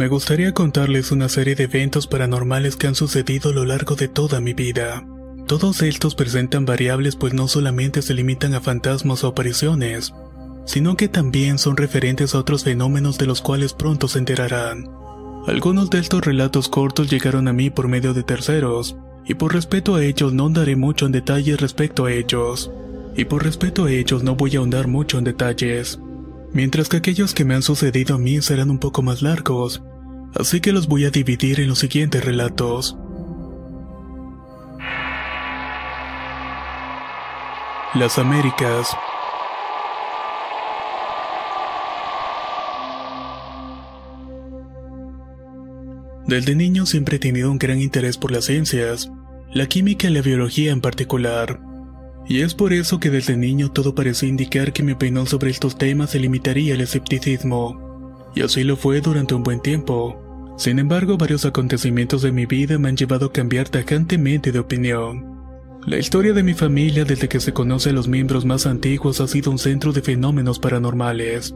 Me gustaría contarles una serie de eventos paranormales que han sucedido a lo largo de toda mi vida. Todos estos presentan variables pues no solamente se limitan a fantasmas o apariciones, sino que también son referentes a otros fenómenos de los cuales pronto se enterarán. Algunos de estos relatos cortos llegaron a mí por medio de terceros, y por respeto a ellos no andaré mucho en detalles respecto a ellos. Y por respeto a ellos no voy a ahondar mucho en detalles. Mientras que aquellos que me han sucedido a mí serán un poco más largos, así que los voy a dividir en los siguientes relatos. Las Américas. Desde niño siempre he tenido un gran interés por las ciencias, la química y la biología en particular. Y es por eso que desde niño todo parecía indicar que mi opinión sobre estos temas se limitaría al escepticismo. Y así lo fue durante un buen tiempo. Sin embargo, varios acontecimientos de mi vida me han llevado a cambiar tajantemente de opinión. La historia de mi familia desde que se conoce a los miembros más antiguos ha sido un centro de fenómenos paranormales.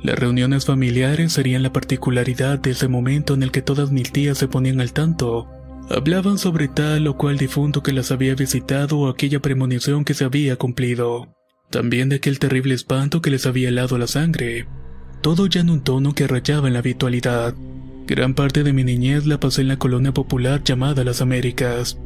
Las reuniones familiares serían la particularidad de ese momento en el que todas mis tías se ponían al tanto. Hablaban sobre tal o cual difunto que las había visitado o aquella premonición que se había cumplido. También de aquel terrible espanto que les había helado la sangre. Todo ya en un tono que rayaba en la habitualidad. Gran parte de mi niñez la pasé en la colonia popular llamada Las Américas.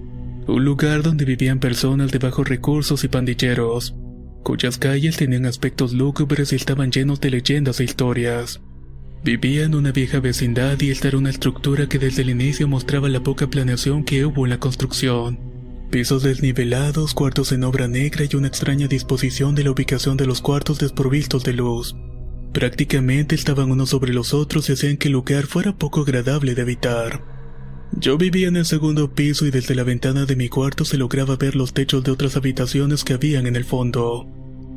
Un lugar donde vivían personas de bajos recursos y pandilleros cuyas calles tenían aspectos lúgubres y estaban llenos de leyendas e historias. Vivía en una vieja vecindad y esta era una estructura que desde el inicio mostraba la poca planeación que hubo en la construcción. Pisos desnivelados, cuartos en obra negra y una extraña disposición de la ubicación de los cuartos desprovistos de luz. Prácticamente estaban unos sobre los otros y hacían que el lugar fuera poco agradable de habitar. Yo vivía en el segundo piso y desde la ventana de mi cuarto se lograba ver los techos de otras habitaciones que habían en el fondo.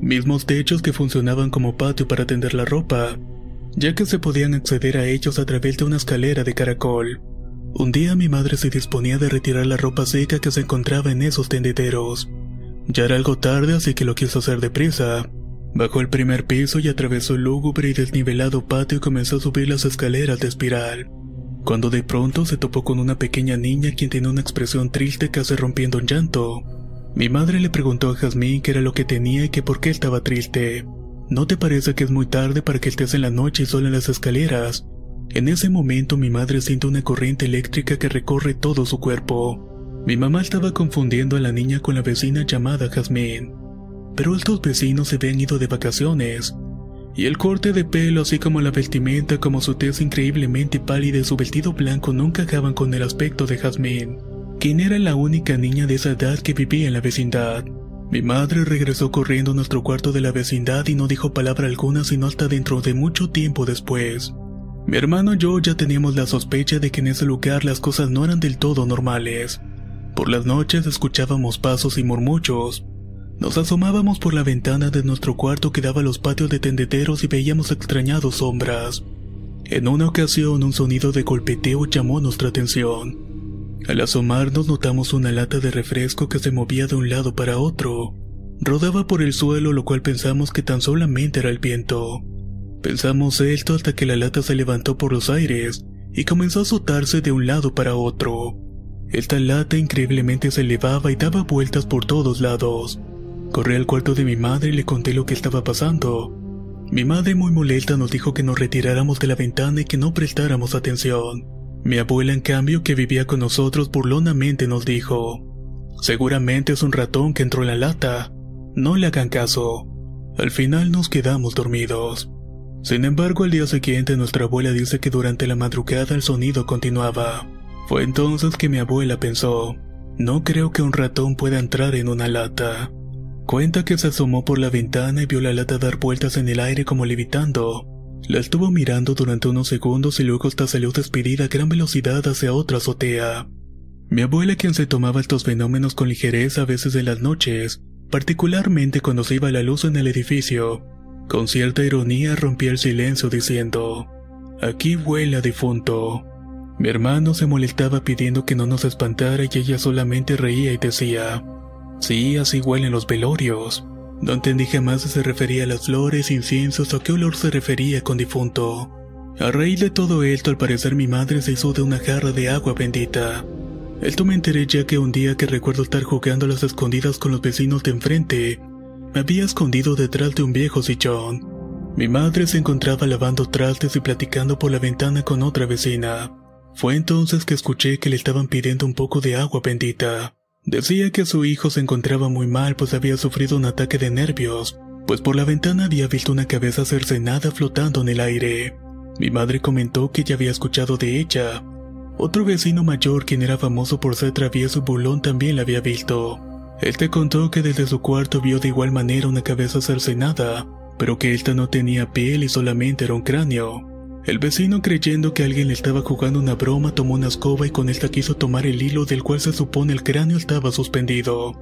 Mismos techos que funcionaban como patio para tender la ropa, ya que se podían acceder a ellos a través de una escalera de caracol. Un día mi madre se disponía de retirar la ropa seca que se encontraba en esos tendederos. Ya era algo tarde así que lo quiso hacer deprisa. Bajó el primer piso y atravesó el lúgubre y desnivelado patio y comenzó a subir las escaleras de espiral cuando de pronto se topó con una pequeña niña quien tenía una expresión triste casi rompiendo en llanto. Mi madre le preguntó a Jazmín qué era lo que tenía y que por qué estaba triste. ¿No te parece que es muy tarde para que estés en la noche sola en las escaleras? En ese momento mi madre siente una corriente eléctrica que recorre todo su cuerpo. Mi mamá estaba confundiendo a la niña con la vecina llamada Jazmín. Pero estos vecinos se habían ido de vacaciones, y el corte de pelo, así como la vestimenta, como su tez increíblemente pálida y su vestido blanco no encajaban con el aspecto de Jazmín, quien era la única niña de esa edad que vivía en la vecindad. Mi madre regresó corriendo a nuestro cuarto de la vecindad y no dijo palabra alguna sino hasta dentro de mucho tiempo después. Mi hermano y yo ya teníamos la sospecha de que en ese lugar las cosas no eran del todo normales. Por las noches escuchábamos pasos y murmullos, nos asomábamos por la ventana de nuestro cuarto que daba a los patios de tendederos y veíamos extrañados sombras. En una ocasión un sonido de golpeteo llamó nuestra atención. Al asomarnos notamos una lata de refresco que se movía de un lado para otro. Rodaba por el suelo lo cual pensamos que tan solamente era el viento. Pensamos esto hasta que la lata se levantó por los aires y comenzó a azotarse de un lado para otro. Esta lata increíblemente se elevaba y daba vueltas por todos lados. Corrí al cuarto de mi madre y le conté lo que estaba pasando. Mi madre muy molesta nos dijo que nos retiráramos de la ventana y que no prestáramos atención. Mi abuela, en cambio, que vivía con nosotros burlonamente nos dijo, Seguramente es un ratón que entró en la lata. No le hagan caso. Al final nos quedamos dormidos. Sin embargo, al día siguiente nuestra abuela dice que durante la madrugada el sonido continuaba. Fue entonces que mi abuela pensó, no creo que un ratón pueda entrar en una lata. Cuenta que se asomó por la ventana y vio la lata dar vueltas en el aire como levitando. La estuvo mirando durante unos segundos y luego hasta salió despedida a gran velocidad hacia otra azotea. Mi abuela, quien se tomaba estos fenómenos con ligereza a veces en las noches, particularmente cuando se iba la luz en el edificio, con cierta ironía rompía el silencio diciendo, Aquí huele a difunto. Mi hermano se molestaba pidiendo que no nos espantara y ella solamente reía y decía, Sí, así huelen los velorios. No entendí jamás si se refería a las flores, inciensos o qué olor se refería con difunto. A raíz de todo esto, al parecer mi madre se hizo de una jarra de agua bendita. Esto me enteré ya que un día que recuerdo estar jugando a las escondidas con los vecinos de enfrente, me había escondido detrás de un viejo sillón. Mi madre se encontraba lavando trastes y platicando por la ventana con otra vecina. Fue entonces que escuché que le estaban pidiendo un poco de agua bendita. Decía que su hijo se encontraba muy mal pues había sufrido un ataque de nervios, pues por la ventana había visto una cabeza cercenada flotando en el aire. Mi madre comentó que ya había escuchado de ella. Otro vecino mayor, quien era famoso por ser travieso y burlón, también la había visto. Él te contó que desde su cuarto vio de igual manera una cabeza cercenada, pero que esta no tenía piel y solamente era un cráneo. El vecino creyendo que alguien le estaba jugando una broma tomó una escoba y con esta quiso tomar el hilo del cual se supone el cráneo estaba suspendido.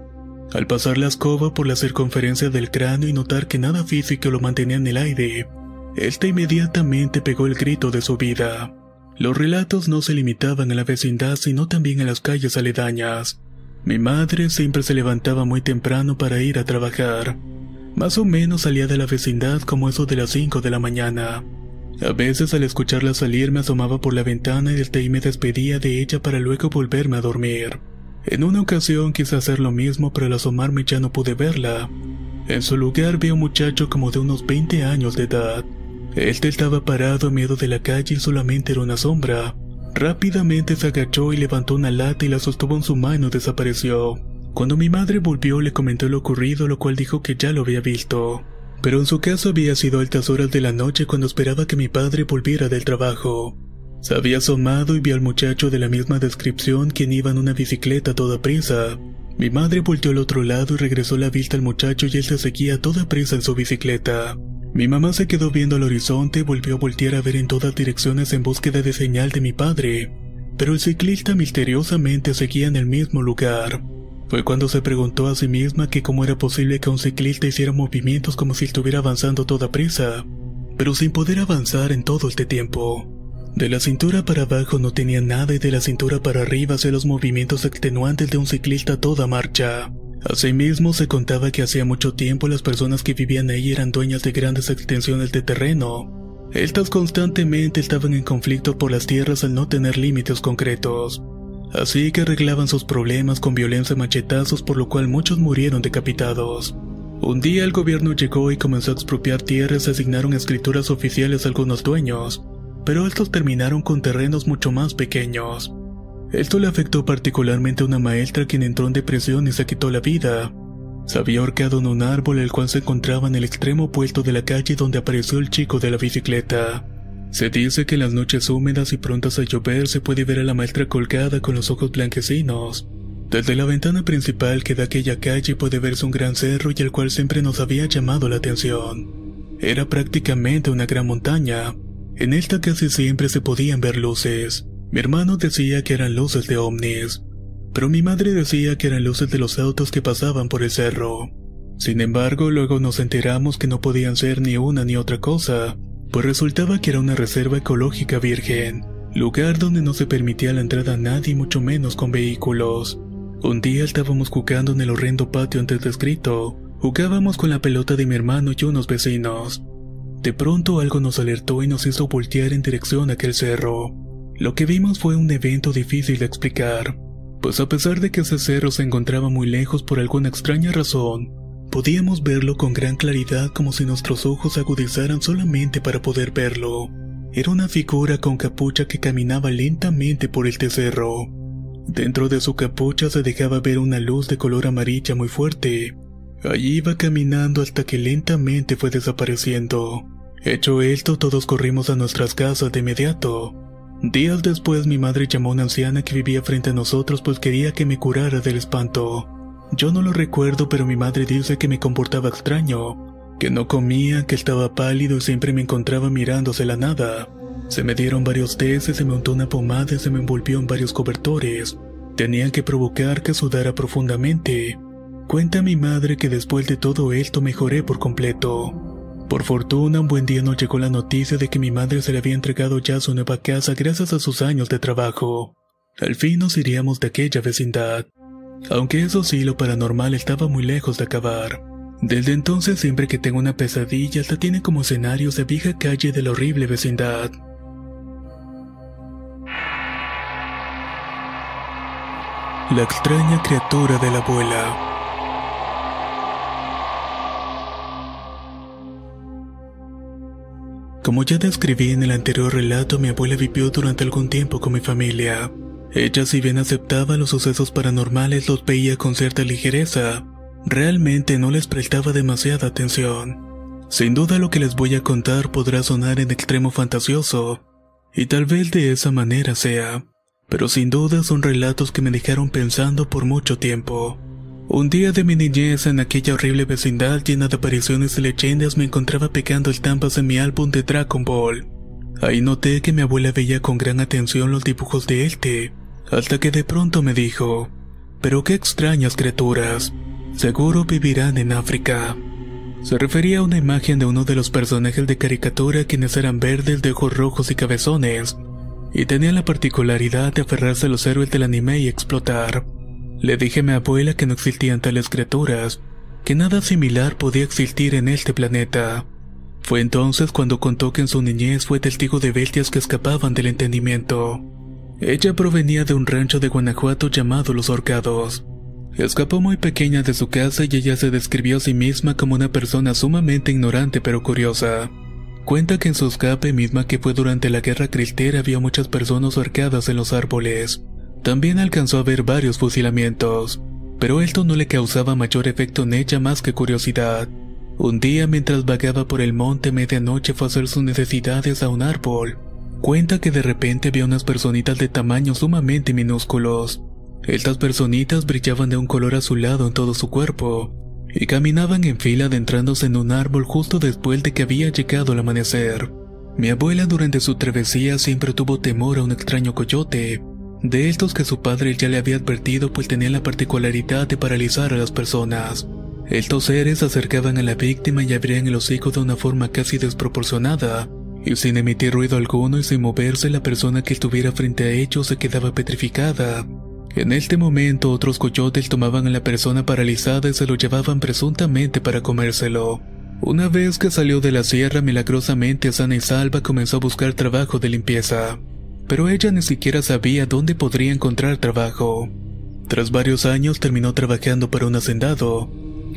Al pasar la escoba por la circunferencia del cráneo y notar que nada físico lo mantenía en el aire, este inmediatamente pegó el grito de su vida. Los relatos no se limitaban a la vecindad sino también a las calles aledañas. Mi madre siempre se levantaba muy temprano para ir a trabajar. Más o menos salía de la vecindad como eso de las 5 de la mañana. A veces al escucharla salir me asomaba por la ventana y desde ahí me despedía de ella para luego volverme a dormir. En una ocasión quise hacer lo mismo pero al asomarme ya no pude verla. En su lugar vi a un muchacho como de unos 20 años de edad. Este estaba parado a miedo de la calle y solamente era una sombra. Rápidamente se agachó y levantó una lata y la sostuvo en su mano y desapareció. Cuando mi madre volvió le comentó lo ocurrido, lo cual dijo que ya lo había visto. Pero en su caso había sido altas horas de la noche cuando esperaba que mi padre volviera del trabajo. Se había asomado y vio al muchacho de la misma descripción quien iba en una bicicleta a toda prisa. Mi madre volteó al otro lado y regresó la vista al muchacho y él se seguía a toda prisa en su bicicleta. Mi mamá se quedó viendo al horizonte y volvió a voltear a ver en todas direcciones en búsqueda de señal de mi padre. Pero el ciclista misteriosamente seguía en el mismo lugar. Fue cuando se preguntó a sí misma que cómo era posible que un ciclista hiciera movimientos como si estuviera avanzando toda prisa, pero sin poder avanzar en todo este tiempo. De la cintura para abajo no tenía nada y de la cintura para arriba hacía los movimientos extenuantes de un ciclista a toda marcha. Asimismo, se contaba que hacía mucho tiempo las personas que vivían ahí eran dueñas de grandes extensiones de terreno. Estas constantemente estaban en conflicto por las tierras al no tener límites concretos. Así que arreglaban sus problemas con violencia y machetazos por lo cual muchos murieron decapitados. Un día el gobierno llegó y comenzó a expropiar tierras y asignaron escrituras oficiales a algunos dueños, pero estos terminaron con terrenos mucho más pequeños. Esto le afectó particularmente a una maestra quien entró en depresión y se quitó la vida. Se había ahorcado en un árbol el cual se encontraba en el extremo opuesto de la calle donde apareció el chico de la bicicleta. Se dice que en las noches húmedas y prontas a llover se puede ver a la maestra colgada con los ojos blanquecinos. Desde la ventana principal que da aquella calle puede verse un gran cerro y el cual siempre nos había llamado la atención. Era prácticamente una gran montaña. En esta casi siempre se podían ver luces. Mi hermano decía que eran luces de ovnis, pero mi madre decía que eran luces de los autos que pasaban por el cerro. Sin embargo, luego nos enteramos que no podían ser ni una ni otra cosa, pues resultaba que era una reserva ecológica virgen, lugar donde no se permitía la entrada a nadie, mucho menos con vehículos. Un día estábamos jugando en el horrendo patio antes descrito, jugábamos con la pelota de mi hermano y unos vecinos. De pronto algo nos alertó y nos hizo voltear en dirección a aquel cerro. Lo que vimos fue un evento difícil de explicar, pues a pesar de que ese cerro se encontraba muy lejos por alguna extraña razón, Podíamos verlo con gran claridad como si nuestros ojos agudizaran solamente para poder verlo. Era una figura con capucha que caminaba lentamente por el cerro. Dentro de su capucha se dejaba ver una luz de color amarilla muy fuerte. Allí iba caminando hasta que lentamente fue desapareciendo. Hecho esto, todos corrimos a nuestras casas de inmediato. Días después mi madre llamó a una anciana que vivía frente a nosotros pues quería que me curara del espanto. Yo no lo recuerdo pero mi madre dice que me comportaba extraño, que no comía, que estaba pálido y siempre me encontraba mirándose la nada. Se me dieron varios tés, se me untó una pomada y se me envolvió en varios cobertores. Tenían que provocar que sudara profundamente. Cuenta mi madre que después de todo esto mejoré por completo. Por fortuna, un buen día nos llegó la noticia de que mi madre se le había entregado ya su nueva casa gracias a sus años de trabajo. Al fin nos iríamos de aquella vecindad. Aunque eso sí, lo paranormal estaba muy lejos de acabar. Desde entonces, siempre que tengo una pesadilla, hasta tiene como escenarios de vieja calle de la horrible vecindad. La extraña criatura de la abuela. Como ya describí en el anterior relato, mi abuela vivió durante algún tiempo con mi familia. Ella si bien aceptaba los sucesos paranormales los veía con cierta ligereza, realmente no les prestaba demasiada atención. Sin duda lo que les voy a contar podrá sonar en extremo fantasioso, y tal vez de esa manera sea, pero sin duda son relatos que me dejaron pensando por mucho tiempo. Un día de mi niñez en aquella horrible vecindad llena de apariciones y leyendas me encontraba pegando estampas en mi álbum de Dragon Ball. Ahí noté que mi abuela veía con gran atención los dibujos de este, hasta que de pronto me dijo, pero qué extrañas criaturas, seguro vivirán en África. Se refería a una imagen de uno de los personajes de caricatura quienes eran verdes de ojos rojos y cabezones, y tenían la particularidad de aferrarse a los héroes del anime y explotar. Le dije a mi abuela que no existían tales criaturas, que nada similar podía existir en este planeta. Fue entonces cuando contó que en su niñez fue testigo de bestias que escapaban del entendimiento. Ella provenía de un rancho de Guanajuato llamado Los Orcados. Escapó muy pequeña de su casa y ella se describió a sí misma como una persona sumamente ignorante pero curiosa. Cuenta que en su escape misma que fue durante la guerra cristera había muchas personas ahorcadas en los árboles. También alcanzó a ver varios fusilamientos, pero esto no le causaba mayor efecto en ella más que curiosidad. Un día mientras vagaba por el monte medianoche fue a hacer sus necesidades a un árbol. Cuenta que de repente vio unas personitas de tamaño sumamente minúsculos. Estas personitas brillaban de un color azulado en todo su cuerpo, y caminaban en fila adentrándose en un árbol justo después de que había llegado el amanecer. Mi abuela durante su travesía siempre tuvo temor a un extraño coyote, de estos que su padre ya le había advertido pues tenían la particularidad de paralizar a las personas. Estos seres se acercaban a la víctima y abrían el hocico de una forma casi desproporcionada, y sin emitir ruido alguno y sin moverse la persona que estuviera frente a ellos se quedaba petrificada. En este momento otros coyotes tomaban a la persona paralizada y se lo llevaban presuntamente para comérselo. Una vez que salió de la sierra milagrosamente sana y salva comenzó a buscar trabajo de limpieza pero ella ni siquiera sabía dónde podría encontrar trabajo. Tras varios años terminó trabajando para un hacendado.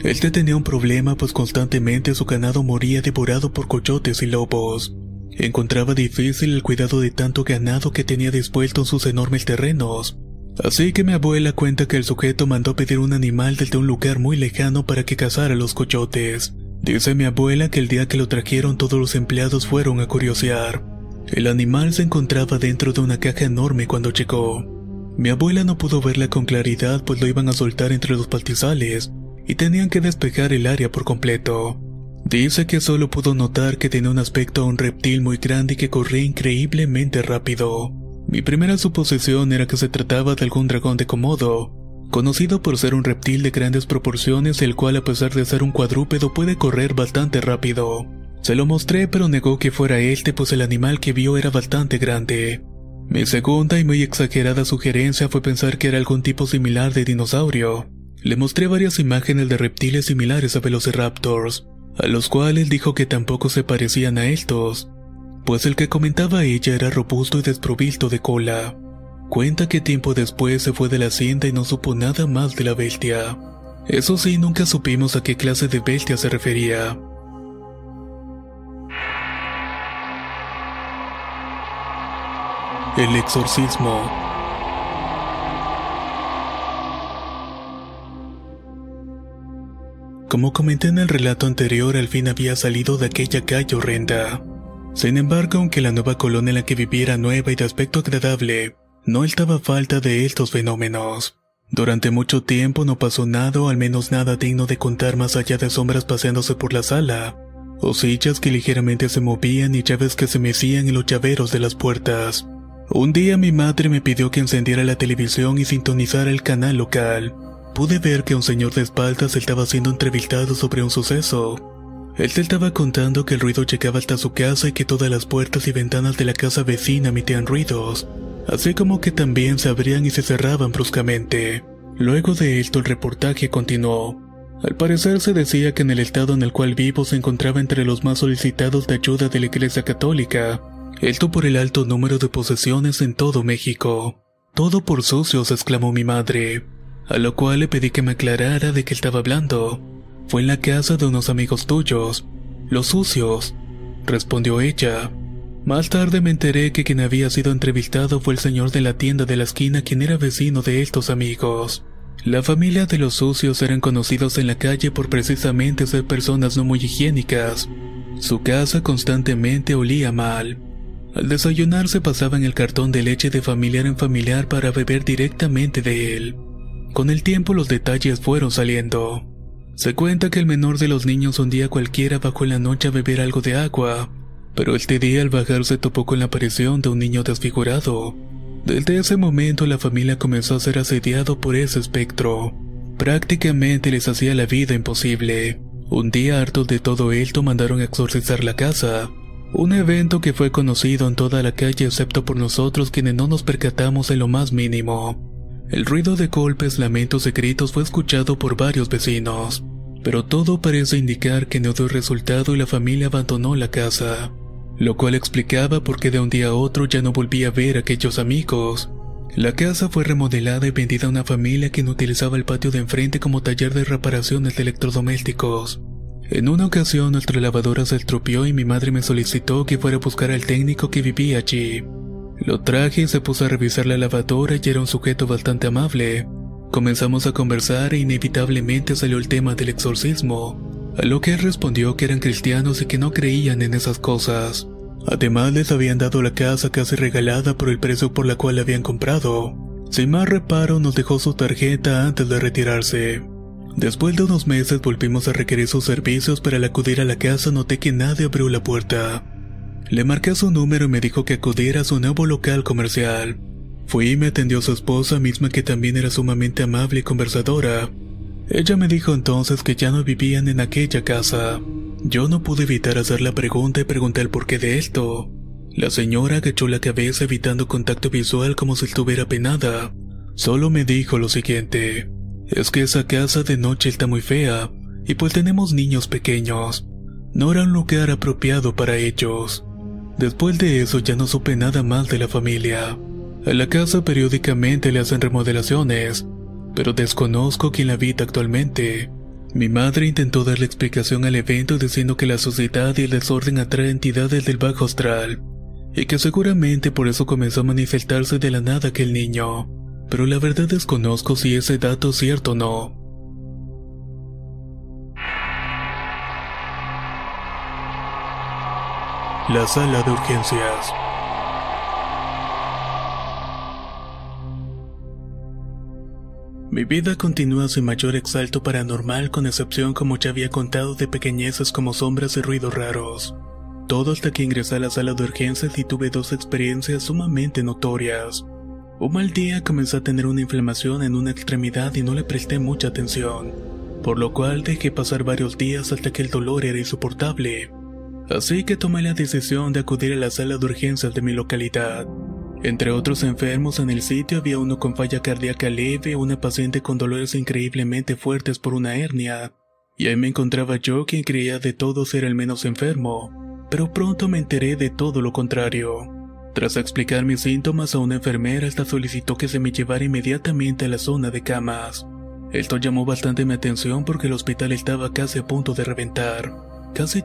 Este tenía un problema pues constantemente su ganado moría devorado por coyotes y lobos. Encontraba difícil el cuidado de tanto ganado que tenía dispuesto en sus enormes terrenos. Así que mi abuela cuenta que el sujeto mandó pedir un animal desde un lugar muy lejano para que cazara los coyotes. Dice mi abuela que el día que lo trajeron todos los empleados fueron a curiosear. El animal se encontraba dentro de una caja enorme cuando llegó. Mi abuela no pudo verla con claridad pues lo iban a soltar entre los pastizales y tenían que despejar el área por completo. Dice que solo pudo notar que tenía un aspecto a un reptil muy grande y que corría increíblemente rápido. Mi primera suposición era que se trataba de algún dragón de Komodo, conocido por ser un reptil de grandes proporciones el cual a pesar de ser un cuadrúpedo puede correr bastante rápido. Se lo mostré pero negó que fuera este pues el animal que vio era bastante grande. Mi segunda y muy exagerada sugerencia fue pensar que era algún tipo similar de dinosaurio. Le mostré varias imágenes de reptiles similares a velociraptors, a los cuales dijo que tampoco se parecían a estos, pues el que comentaba ella era robusto y desprovisto de cola. Cuenta que tiempo después se fue de la hacienda y no supo nada más de la bestia. Eso sí, nunca supimos a qué clase de bestia se refería. El exorcismo. Como comenté en el relato anterior, al fin había salido de aquella calle horrenda. Sin embargo, aunque la nueva colonia en la que vivía era nueva y de aspecto agradable, no estaba falta de estos fenómenos. Durante mucho tiempo no pasó nada al menos nada digno de contar más allá de sombras paseándose por la sala, o sillas que ligeramente se movían y llaves que se mecían en los llaveros de las puertas. Un día mi madre me pidió que encendiera la televisión y sintonizara el canal local. Pude ver que un señor de espaldas estaba siendo entrevistado sobre un suceso. Él te estaba contando que el ruido llegaba hasta su casa y que todas las puertas y ventanas de la casa vecina emitían ruidos, así como que también se abrían y se cerraban bruscamente. Luego de esto el reportaje continuó. Al parecer se decía que en el estado en el cual vivo se encontraba entre los más solicitados de ayuda de la Iglesia Católica, esto por el alto número de posesiones en todo México. Todo por sucios, exclamó mi madre, a lo cual le pedí que me aclarara de qué estaba hablando. Fue en la casa de unos amigos tuyos, los sucios, respondió ella. Más tarde me enteré que quien había sido entrevistado fue el señor de la tienda de la esquina quien era vecino de estos amigos. La familia de los sucios eran conocidos en la calle por precisamente ser personas no muy higiénicas. Su casa constantemente olía mal. Al desayunar se pasaban el cartón de leche de familiar en familiar para beber directamente de él. Con el tiempo los detalles fueron saliendo. Se cuenta que el menor de los niños un día cualquiera bajó en la noche a beber algo de agua, pero este día al bajar se topó con la aparición de un niño desfigurado. Desde ese momento la familia comenzó a ser asediado por ese espectro. Prácticamente les hacía la vida imposible. Un día hartos de todo esto mandaron a exorcizar la casa. Un evento que fue conocido en toda la calle excepto por nosotros quienes no nos percatamos en lo más mínimo. El ruido de golpes, lamentos y gritos fue escuchado por varios vecinos, pero todo parece indicar que no dio resultado y la familia abandonó la casa, lo cual explicaba por qué de un día a otro ya no volvía a ver a aquellos amigos. La casa fue remodelada y vendida a una familia que no utilizaba el patio de enfrente como taller de reparaciones de electrodomésticos. En una ocasión nuestra lavadora se estropeó y mi madre me solicitó que fuera a buscar al técnico que vivía allí. Lo traje y se puso a revisar la lavadora y era un sujeto bastante amable. Comenzamos a conversar e inevitablemente salió el tema del exorcismo, a lo que él respondió que eran cristianos y que no creían en esas cosas. Además les habían dado la casa casi regalada por el precio por la cual la habían comprado. Sin más reparo nos dejó su tarjeta antes de retirarse. Después de unos meses volvimos a requerir sus servicios, pero al acudir a la casa noté que nadie abrió la puerta. Le marqué su número y me dijo que acudiera a su nuevo local comercial. Fui y me atendió su esposa misma que también era sumamente amable y conversadora. Ella me dijo entonces que ya no vivían en aquella casa. Yo no pude evitar hacer la pregunta y pregunté el porqué de esto. La señora agachó la cabeza evitando contacto visual como si estuviera penada. Solo me dijo lo siguiente. Es que esa casa de noche está muy fea, y pues tenemos niños pequeños. No era un lugar apropiado para ellos. Después de eso ya no supe nada más de la familia. A la casa periódicamente le hacen remodelaciones, pero desconozco quién la habita actualmente. Mi madre intentó darle explicación al evento diciendo que la sociedad y el desorden atraen entidades del bajo astral, y que seguramente por eso comenzó a manifestarse de la nada aquel niño. Pero la verdad desconozco si ese dato es cierto o no. La sala de urgencias. Mi vida continúa sin mayor exalto paranormal con excepción como ya había contado de pequeñeces como sombras y ruidos raros. Todo hasta que ingresé a la sala de urgencias y tuve dos experiencias sumamente notorias. Un mal día comencé a tener una inflamación en una extremidad y no le presté mucha atención, por lo cual dejé pasar varios días hasta que el dolor era insoportable. Así que tomé la decisión de acudir a la sala de urgencias de mi localidad. Entre otros enfermos en el sitio había uno con falla cardíaca leve, una paciente con dolores increíblemente fuertes por una hernia, y ahí me encontraba yo quien creía de todos ser el menos enfermo, pero pronto me enteré de todo lo contrario. Tras explicar mis síntomas a una enfermera, esta solicitó que se me llevara inmediatamente a la zona de camas. Esto llamó bastante mi atención porque el hospital estaba casi a punto de reventar. Casi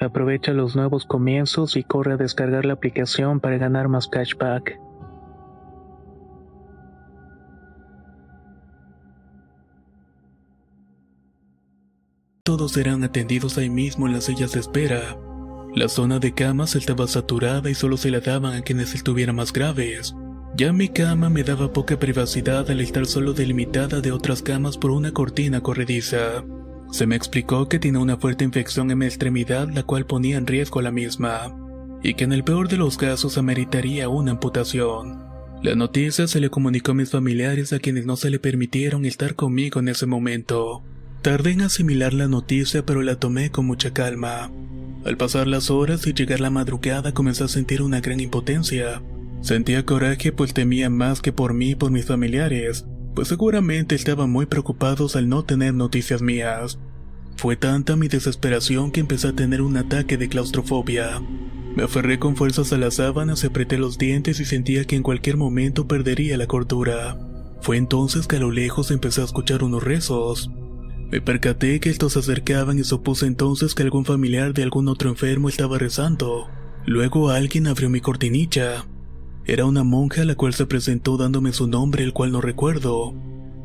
Aprovecha los nuevos comienzos y corre a descargar la aplicación para ganar más cashback. Todos eran atendidos ahí mismo en las sillas de espera. La zona de camas estaba saturada y solo se la daban a quienes estuvieran más graves. Ya mi cama me daba poca privacidad al estar solo delimitada de otras camas por una cortina corrediza. Se me explicó que tenía una fuerte infección en mi extremidad la cual ponía en riesgo la misma, y que en el peor de los casos ameritaría una amputación. La noticia se le comunicó a mis familiares a quienes no se le permitieron estar conmigo en ese momento. Tardé en asimilar la noticia pero la tomé con mucha calma. Al pasar las horas y llegar la madrugada comencé a sentir una gran impotencia. Sentía coraje pues temía más que por mí y por mis familiares, pues seguramente estaban muy preocupados al no tener noticias mías. Fue tanta mi desesperación que empecé a tener un ataque de claustrofobia. Me aferré con fuerzas a las sábanas, apreté los dientes y sentía que en cualquier momento perdería la cordura. Fue entonces que a lo lejos empecé a escuchar unos rezos. Me percaté que estos se acercaban y supuse entonces que algún familiar de algún otro enfermo estaba rezando. Luego alguien abrió mi cortinilla. Era una monja la cual se presentó dándome su nombre, el cual no recuerdo.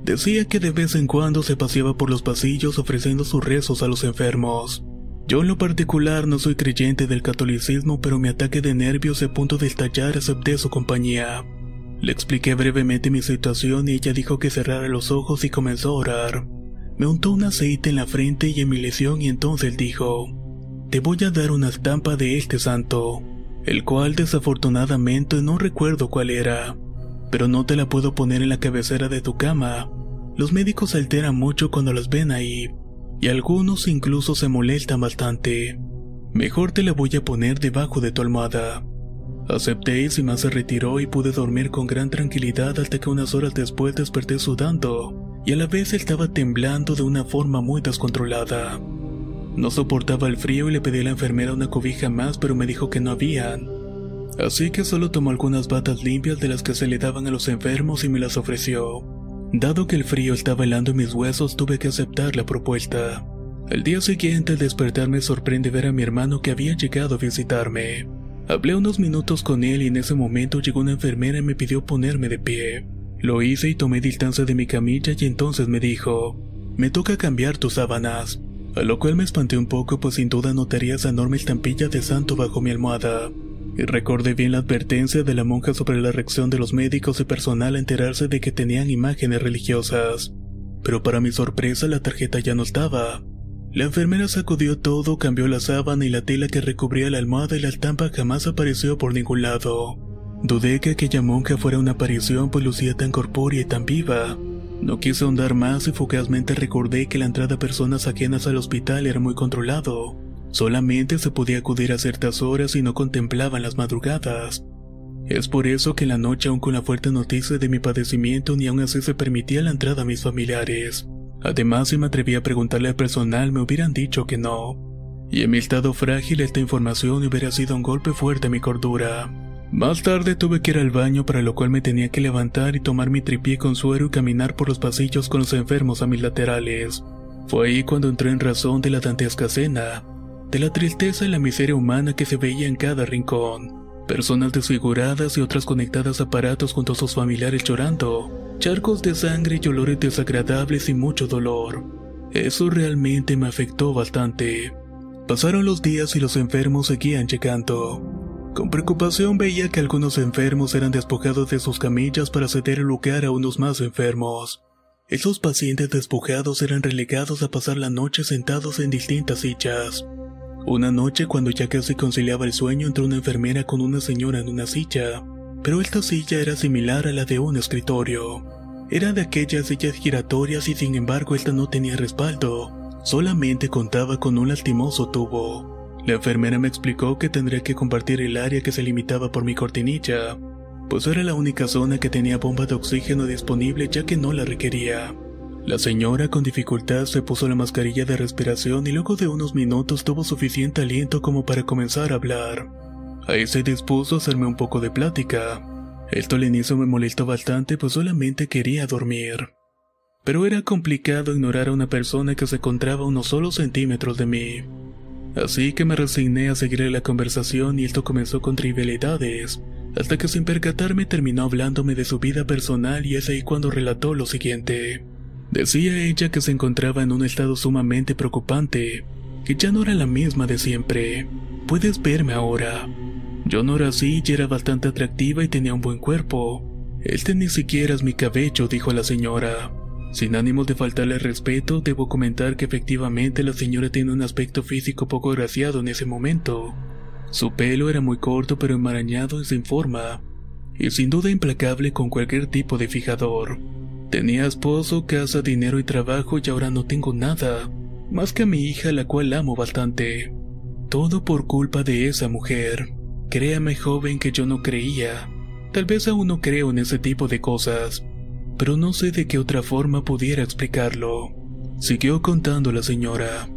Decía que de vez en cuando se paseaba por los pasillos ofreciendo sus rezos a los enfermos. Yo en lo particular no soy creyente del catolicismo, pero mi ataque de nervios a punto de estallar acepté su compañía. Le expliqué brevemente mi situación y ella dijo que cerrara los ojos y comenzó a orar. Me untó un aceite en la frente y en mi lesión y entonces dijo, Te voy a dar una estampa de este santo el cual desafortunadamente no recuerdo cuál era, pero no te la puedo poner en la cabecera de tu cama. Los médicos se alteran mucho cuando las ven ahí, y algunos incluso se molestan bastante. Mejor te la voy a poner debajo de tu almohada. Acepté y Simán se retiró y pude dormir con gran tranquilidad hasta que unas horas después desperté sudando, y a la vez estaba temblando de una forma muy descontrolada. No soportaba el frío y le pedí a la enfermera una cobija más, pero me dijo que no habían. Así que solo tomó algunas batas limpias de las que se le daban a los enfermos y me las ofreció. Dado que el frío estaba helando mis huesos, tuve que aceptar la propuesta. Al día siguiente, al despertar, me sorprende ver a mi hermano que había llegado a visitarme. Hablé unos minutos con él y en ese momento llegó una enfermera y me pidió ponerme de pie. Lo hice y tomé distancia de mi camilla y entonces me dijo, me toca cambiar tus sábanas. A lo cual me espanté un poco pues sin duda notaría esa enorme estampilla de santo bajo mi almohada. Y recordé bien la advertencia de la monja sobre la reacción de los médicos y personal a enterarse de que tenían imágenes religiosas. Pero para mi sorpresa la tarjeta ya no estaba. La enfermera sacudió todo, cambió la sábana y la tela que recubría la almohada y la estampa jamás apareció por ningún lado. Dudé que aquella monja fuera una aparición pues lucía tan corpórea y tan viva. No quise ahondar más y fugazmente recordé que la entrada a personas ajenas al hospital era muy controlado. Solamente se podía acudir a ciertas horas y no contemplaban las madrugadas. Es por eso que en la noche, aún con la fuerte noticia de mi padecimiento, ni aún así se permitía la entrada a mis familiares. Además, si me atrevía a preguntarle al personal, me hubieran dicho que no. Y en mi estado frágil, esta información hubiera sido un golpe fuerte a mi cordura. Más tarde tuve que ir al baño para lo cual me tenía que levantar y tomar mi tripié con suero y caminar por los pasillos con los enfermos a mis laterales. Fue ahí cuando entré en razón de la dantesca escena, de la tristeza y la miseria humana que se veía en cada rincón. Personas desfiguradas y otras conectadas a aparatos junto a sus familiares llorando, charcos de sangre y olores desagradables y mucho dolor. Eso realmente me afectó bastante. Pasaron los días y los enfermos seguían llegando. Con preocupación veía que algunos enfermos eran despojados de sus camillas para ceder el lugar a unos más enfermos. Esos pacientes despojados eran relegados a pasar la noche sentados en distintas sillas. Una noche cuando ya casi conciliaba el sueño entró una enfermera con una señora en una silla, pero esta silla era similar a la de un escritorio. Era de aquellas sillas giratorias y sin embargo esta no tenía respaldo, solamente contaba con un lastimoso tubo. La enfermera me explicó que tendría que compartir el área que se limitaba por mi cortinilla, pues era la única zona que tenía bomba de oxígeno disponible ya que no la requería. La señora con dificultad se puso la mascarilla de respiración y luego de unos minutos tuvo suficiente aliento como para comenzar a hablar. Ahí se dispuso a hacerme un poco de plática. Esto al inicio me molestó bastante pues solamente quería dormir. Pero era complicado ignorar a una persona que se encontraba a unos solos centímetros de mí. Así que me resigné a seguirle la conversación y esto comenzó con trivialidades, hasta que sin percatarme terminó hablándome de su vida personal y es ahí cuando relató lo siguiente. Decía ella que se encontraba en un estado sumamente preocupante, que ya no era la misma de siempre. Puedes verme ahora. Yo no era así y era bastante atractiva y tenía un buen cuerpo. Este ni siquiera es mi cabello, dijo la señora. Sin ánimos de faltarle respeto, debo comentar que efectivamente la señora tiene un aspecto físico poco graciado en ese momento. Su pelo era muy corto pero enmarañado y sin forma, y sin duda implacable con cualquier tipo de fijador. Tenía esposo, casa, dinero y trabajo y ahora no tengo nada, más que a mi hija la cual amo bastante. Todo por culpa de esa mujer. Créame joven que yo no creía. Tal vez aún no creo en ese tipo de cosas pero no sé de qué otra forma pudiera explicarlo. Siguió contando la señora.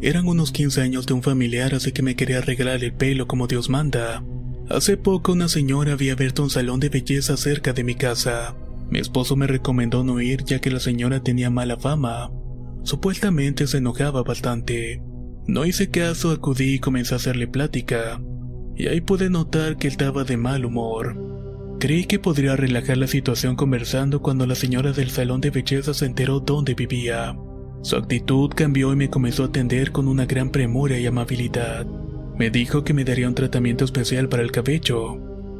Eran unos 15 años de un familiar así que me quería arreglar el pelo como Dios manda. Hace poco una señora había abierto un salón de belleza cerca de mi casa. Mi esposo me recomendó no ir ya que la señora tenía mala fama. Supuestamente se enojaba bastante. No hice caso, acudí y comencé a hacerle plática. Y ahí pude notar que estaba de mal humor. Creí que podría relajar la situación conversando cuando la señora del salón de belleza se enteró dónde vivía. Su actitud cambió y me comenzó a atender con una gran premura y amabilidad. Me dijo que me daría un tratamiento especial para el cabello.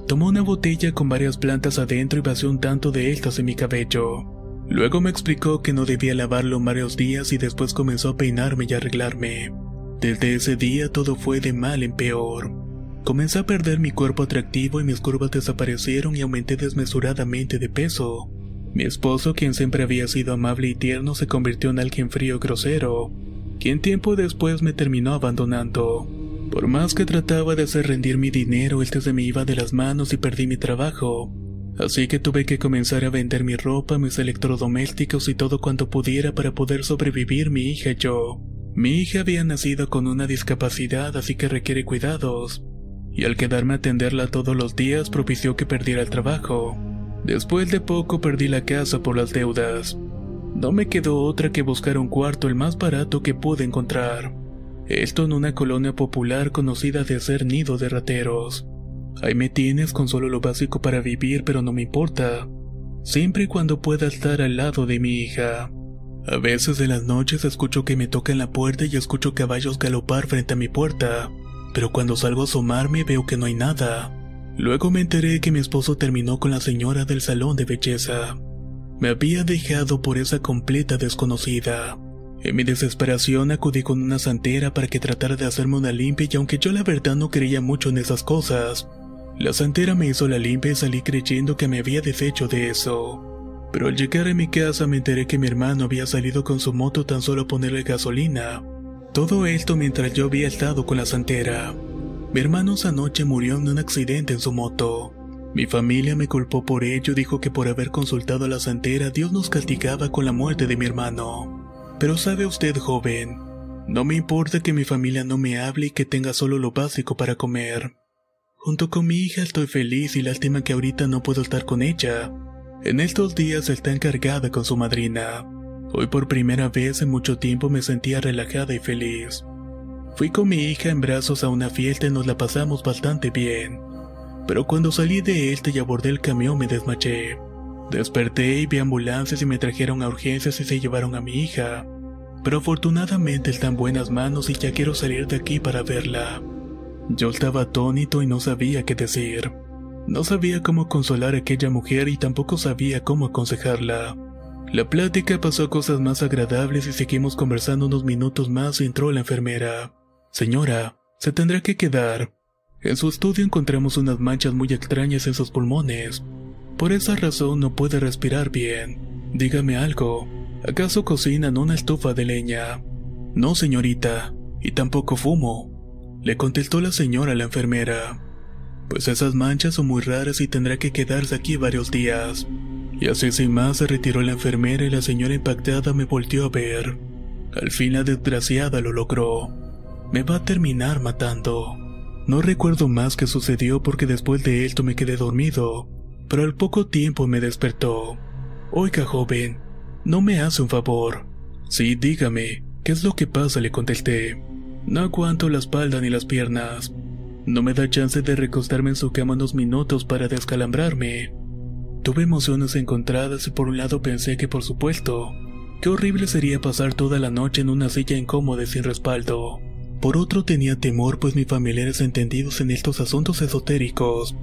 Tomó una botella con varias plantas adentro y vació un tanto de estas en mi cabello. Luego me explicó que no debía lavarlo varios días y después comenzó a peinarme y arreglarme. Desde ese día todo fue de mal en peor. Comencé a perder mi cuerpo atractivo y mis curvas desaparecieron y aumenté desmesuradamente de peso. Mi esposo, quien siempre había sido amable y tierno, se convirtió en alguien frío y grosero, quien tiempo después me terminó abandonando. Por más que trataba de hacer rendir mi dinero, este se me iba de las manos y perdí mi trabajo. Así que tuve que comenzar a vender mi ropa, mis electrodomésticos y todo cuanto pudiera para poder sobrevivir mi hija y yo. Mi hija había nacido con una discapacidad, así que requiere cuidados y al quedarme a atenderla todos los días propició que perdiera el trabajo. Después de poco perdí la casa por las deudas. No me quedó otra que buscar un cuarto el más barato que pude encontrar. Esto en una colonia popular conocida de ser nido de rateros. Ahí me tienes con solo lo básico para vivir, pero no me importa. Siempre y cuando pueda estar al lado de mi hija. A veces en las noches escucho que me tocan la puerta y escucho caballos galopar frente a mi puerta, pero cuando salgo a asomarme veo que no hay nada. Luego me enteré que mi esposo terminó con la señora del salón de belleza. Me había dejado por esa completa desconocida. En mi desesperación acudí con una santera para que tratara de hacerme una limpia y aunque yo la verdad no creía mucho en esas cosas, la santera me hizo la limpia y salí creyendo que me había deshecho de eso. Pero al llegar a mi casa me enteré que mi hermano había salido con su moto tan solo a ponerle gasolina. Todo esto mientras yo había estado con la santera. Mi hermano esa noche murió en un accidente en su moto. Mi familia me culpó por ello dijo que por haber consultado a la santera Dios nos castigaba con la muerte de mi hermano. Pero sabe usted, joven, no me importa que mi familia no me hable y que tenga solo lo básico para comer. Junto con mi hija estoy feliz y lástima que ahorita no puedo estar con ella. En estos días está encargada con su madrina. Hoy por primera vez en mucho tiempo me sentía relajada y feliz. Fui con mi hija en brazos a una fiesta y nos la pasamos bastante bien. Pero cuando salí de este y abordé el camión me desmayé. Desperté y vi ambulancias y me trajeron a urgencias y se llevaron a mi hija. Pero afortunadamente está en buenas manos y ya quiero salir de aquí para verla. Yo estaba atónito y no sabía qué decir. No sabía cómo consolar a aquella mujer y tampoco sabía cómo aconsejarla. La plática pasó a cosas más agradables y seguimos conversando unos minutos más y entró la enfermera. Señora, se tendrá que quedar. En su estudio encontramos unas manchas muy extrañas en sus pulmones. Por esa razón no puede respirar bien. Dígame algo. ¿Acaso cocina en una estufa de leña? No, señorita. Y tampoco fumo. Le contestó la señora a la enfermera. Pues esas manchas son muy raras y tendrá que quedarse aquí varios días. Y así sin más se retiró la enfermera y la señora impactada me volteó a ver. Al fin la desgraciada lo logró. Me va a terminar matando. No recuerdo más qué sucedió porque después de esto me quedé dormido, pero al poco tiempo me despertó. Oiga, joven, ¿no me hace un favor? Sí, dígame, ¿qué es lo que pasa? le contesté. No aguanto la espalda ni las piernas. No me da chance de recostarme en su cama unos minutos para descalambrarme. Tuve emociones encontradas y por un lado pensé que por supuesto, qué horrible sería pasar toda la noche en una silla incómoda y sin respaldo. Por otro tenía temor pues mis familiares entendidos en estos asuntos esotéricos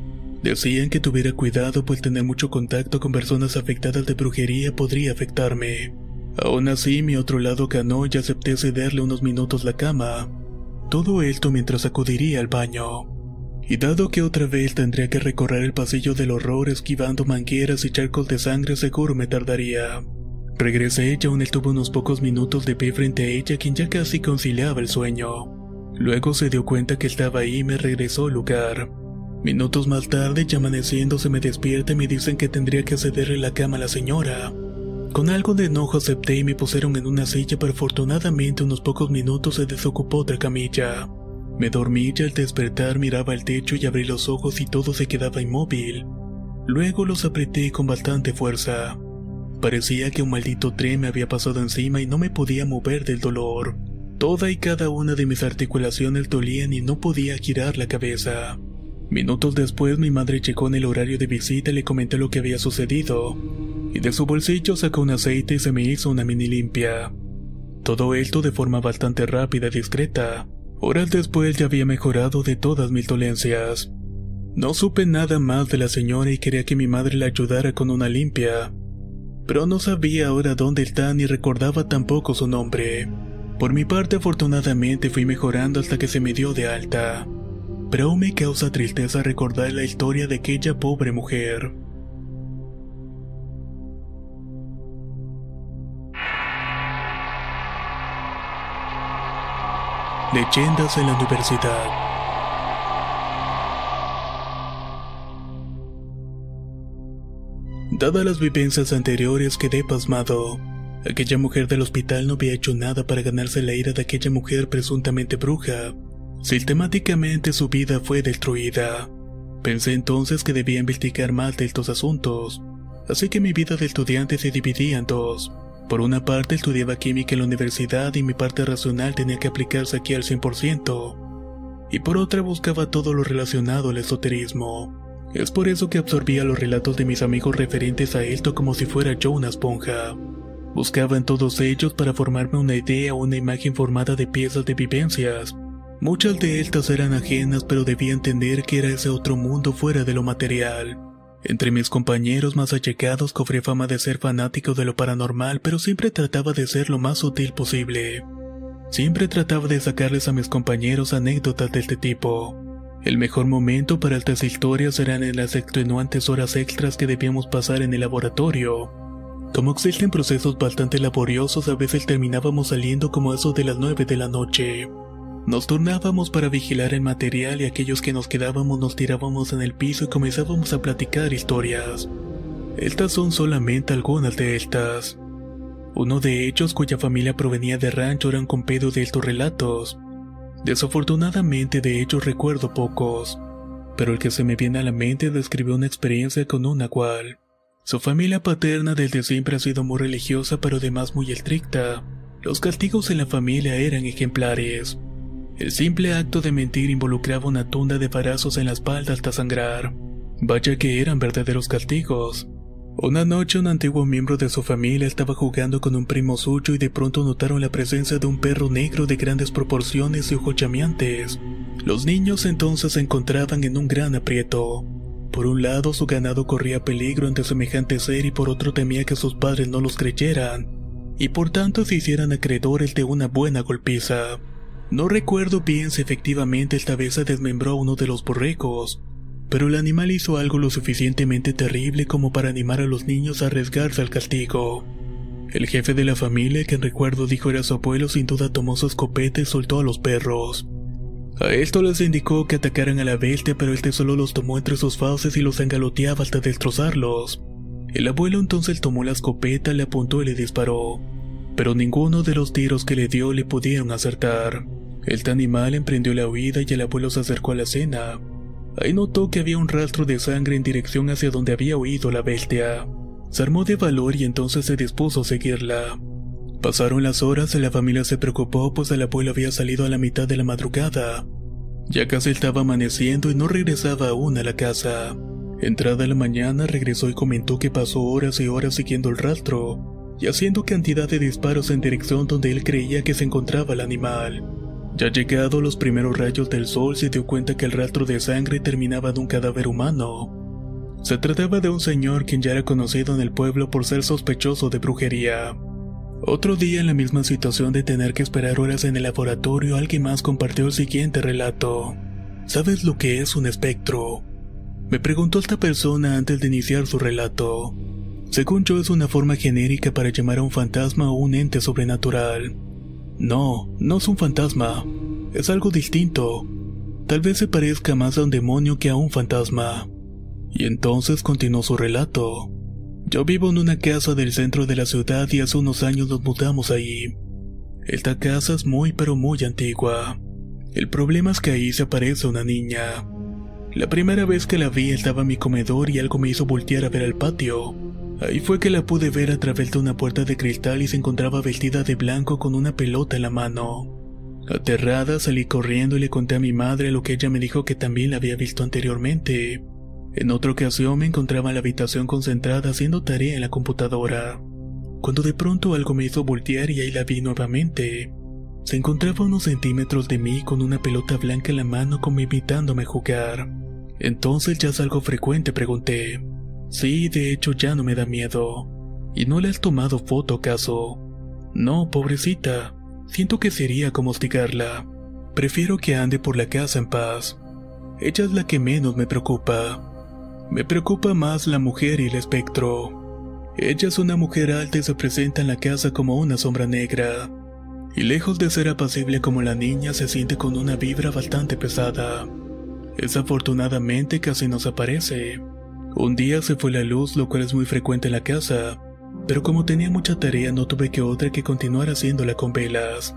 decían que tuviera cuidado pues tener mucho contacto con personas afectadas de brujería podría afectarme. Aún así, mi otro lado ganó y acepté cederle unos minutos la cama. Todo esto mientras acudiría al baño. Y dado que otra vez tendría que recorrer el pasillo del horror esquivando mangueras y charcos de sangre, seguro me tardaría. Regresé y aún estuvo unos pocos minutos de pie frente a ella, quien ya casi conciliaba el sueño. Luego se dio cuenta que estaba ahí y me regresó al lugar. Minutos más tarde, ya amaneciendo, se me despierta y me dicen que tendría que cederle la cama a la señora. Con algo de enojo acepté y me pusieron en una silla, pero afortunadamente unos pocos minutos se desocupó otra camilla. Me dormí y al despertar miraba el techo y abrí los ojos y todo se quedaba inmóvil. Luego los apreté con bastante fuerza. Parecía que un maldito tren me había pasado encima y no me podía mover del dolor. Toda y cada una de mis articulaciones dolían y no podía girar la cabeza. Minutos después mi madre llegó en el horario de visita y le comenté lo que había sucedido y de su bolsillo sacó un aceite y se me hizo una mini limpia. Todo esto de forma bastante rápida y discreta. Horas después ya había mejorado de todas mis dolencias. No supe nada más de la señora y quería que mi madre la ayudara con una limpia. Pero no sabía ahora dónde está ni recordaba tampoco su nombre. Por mi parte afortunadamente fui mejorando hasta que se me dio de alta. Pero me causa tristeza recordar la historia de aquella pobre mujer. Leyendas en la universidad. Dadas las vivencias anteriores quedé pasmado. Aquella mujer del hospital no había hecho nada para ganarse la ira de aquella mujer presuntamente bruja. Sistemáticamente su vida fue destruida. Pensé entonces que debía investigar más de estos asuntos. así que mi vida de estudiante se dividía en dos. Por una parte estudiaba química en la universidad y mi parte racional tenía que aplicarse aquí al 100%, y por otra buscaba todo lo relacionado al esoterismo. Es por eso que absorbía los relatos de mis amigos referentes a esto como si fuera yo una esponja. Buscaba en todos ellos para formarme una idea o una imagen formada de piezas de vivencias. Muchas de estas eran ajenas pero debía entender que era ese otro mundo fuera de lo material. Entre mis compañeros más allegados cobré fama de ser fanático de lo paranormal, pero siempre trataba de ser lo más sutil posible. Siempre trataba de sacarles a mis compañeros anécdotas de este tipo. El mejor momento para estas historias eran en las extenuantes horas extras que debíamos pasar en el laboratorio. Como existen procesos bastante laboriosos, a veces terminábamos saliendo como eso de las 9 de la noche. Nos turnábamos para vigilar el material y aquellos que nos quedábamos nos tirábamos en el piso y comenzábamos a platicar historias. Estas son solamente algunas de estas. Uno de ellos, cuya familia provenía de rancho, eran compedo de estos relatos. Desafortunadamente de ellos recuerdo pocos, pero el que se me viene a la mente describió una experiencia con un nahual. Su familia paterna desde siempre ha sido muy religiosa pero además muy estricta. Los castigos en la familia eran ejemplares. El simple acto de mentir involucraba una tunda de farazos en la espalda hasta sangrar. Vaya que eran verdaderos castigos. Una noche un antiguo miembro de su familia estaba jugando con un primo suyo y de pronto notaron la presencia de un perro negro de grandes proporciones y ojos llameantes. Los niños entonces se encontraban en un gran aprieto. Por un lado su ganado corría peligro ante semejante ser y por otro temía que sus padres no los creyeran, y por tanto se hicieran acreedores de una buena golpiza. No recuerdo bien si efectivamente esta vez se desmembró a uno de los borregos, pero el animal hizo algo lo suficientemente terrible como para animar a los niños a arriesgarse al castigo. El jefe de la familia, que en recuerdo dijo era su abuelo, sin duda tomó su escopeta y soltó a los perros. A esto les indicó que atacaran a la bestia, pero este solo los tomó entre sus fauces y los engaloteaba hasta destrozarlos. El abuelo entonces tomó la escopeta, le apuntó y le disparó, pero ninguno de los tiros que le dio le pudieron acertar. Este animal emprendió la huida y el abuelo se acercó a la cena. Ahí notó que había un rastro de sangre en dirección hacia donde había huido la bestia. Se armó de valor y entonces se dispuso a seguirla. Pasaron las horas y la familia se preocupó pues el abuelo había salido a la mitad de la madrugada. Ya casi estaba amaneciendo y no regresaba aún a la casa. Entrada la mañana regresó y comentó que pasó horas y horas siguiendo el rastro y haciendo cantidad de disparos en dirección donde él creía que se encontraba el animal. Ya llegado los primeros rayos del sol se dio cuenta que el rastro de sangre terminaba de un cadáver humano. Se trataba de un señor quien ya era conocido en el pueblo por ser sospechoso de brujería. Otro día en la misma situación de tener que esperar horas en el laboratorio, alguien más compartió el siguiente relato. ¿Sabes lo que es un espectro? Me preguntó esta persona antes de iniciar su relato. Según yo es una forma genérica para llamar a un fantasma o un ente sobrenatural. No, no es un fantasma. Es algo distinto. Tal vez se parezca más a un demonio que a un fantasma. Y entonces continuó su relato. Yo vivo en una casa del centro de la ciudad y hace unos años nos mudamos ahí. Esta casa es muy pero muy antigua. El problema es que ahí se aparece una niña. La primera vez que la vi estaba en mi comedor y algo me hizo voltear a ver al patio. Ahí fue que la pude ver a través de una puerta de cristal y se encontraba vestida de blanco con una pelota en la mano. Aterrada salí corriendo y le conté a mi madre lo que ella me dijo que también la había visto anteriormente. En otra ocasión me encontraba en la habitación concentrada haciendo tarea en la computadora. Cuando de pronto algo me hizo voltear y ahí la vi nuevamente. Se encontraba a unos centímetros de mí con una pelota blanca en la mano como invitándome a jugar. Entonces ya es algo frecuente, pregunté. Sí, de hecho ya no me da miedo. ¿Y no le has tomado foto acaso? No, pobrecita. Siento que sería como hostigarla. Prefiero que ande por la casa en paz. Ella es la que menos me preocupa. Me preocupa más la mujer y el espectro. Ella es una mujer alta y se presenta en la casa como una sombra negra. Y lejos de ser apacible como la niña, se siente con una vibra bastante pesada. Desafortunadamente casi nos aparece. Un día se fue la luz, lo cual es muy frecuente en la casa, pero como tenía mucha tarea no tuve que otra que continuar haciéndola con velas.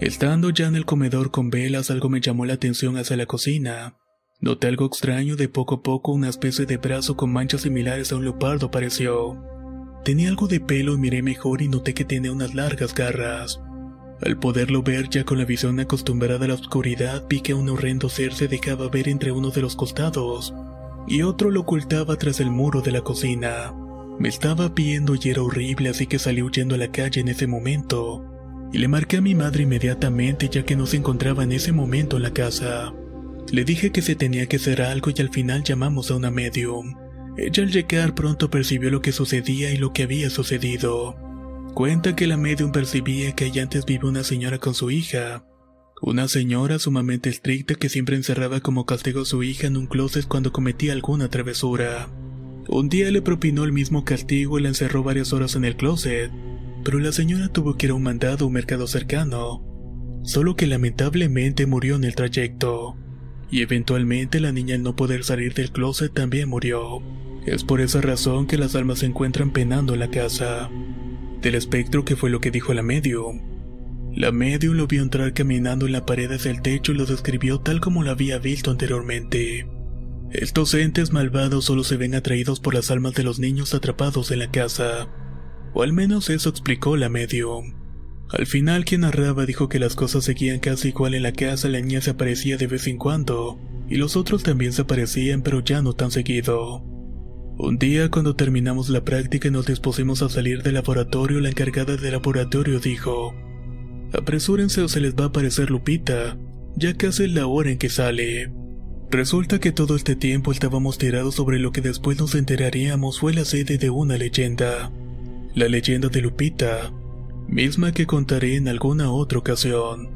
Estando ya en el comedor con velas, algo me llamó la atención hacia la cocina. Noté algo extraño de poco a poco una especie de brazo con manchas similares a un leopardo apareció. Tenía algo de pelo y miré mejor y noté que tenía unas largas garras. Al poderlo ver ya con la visión acostumbrada a la oscuridad vi que un horrendo ser se dejaba ver entre uno de los costados y otro lo ocultaba tras el muro de la cocina. Me estaba viendo y era horrible así que salí huyendo a la calle en ese momento y le marqué a mi madre inmediatamente ya que no se encontraba en ese momento en la casa. Le dije que se tenía que hacer algo y al final llamamos a una medium. Ella al llegar pronto percibió lo que sucedía y lo que había sucedido. Cuenta que la medium percibía que allá antes vivía una señora con su hija. Una señora sumamente estricta que siempre encerraba como castigo a su hija en un closet cuando cometía alguna travesura. Un día le propinó el mismo castigo y la encerró varias horas en el closet, pero la señora tuvo que ir a un mandado un mercado cercano, solo que lamentablemente murió en el trayecto y eventualmente la niña al no poder salir del closet también murió. Es por esa razón que las almas se encuentran penando en la casa. Del espectro que fue lo que dijo la medium. La medium lo vio entrar caminando en la pared del techo y lo describió tal como lo había visto anteriormente. Estos entes malvados solo se ven atraídos por las almas de los niños atrapados en la casa. O al menos eso explicó la medium. Al final quien narraba dijo que las cosas seguían casi igual en la casa, la niña se aparecía de vez en cuando, y los otros también se aparecían pero ya no tan seguido. Un día cuando terminamos la práctica y nos dispusimos a salir del laboratorio, la encargada del laboratorio dijo, Apresúrense o se les va a aparecer Lupita, ya casi es la hora en que sale. Resulta que todo este tiempo estábamos tirados sobre lo que después nos enteraríamos fue la sede de una leyenda. La leyenda de Lupita, misma que contaré en alguna otra ocasión.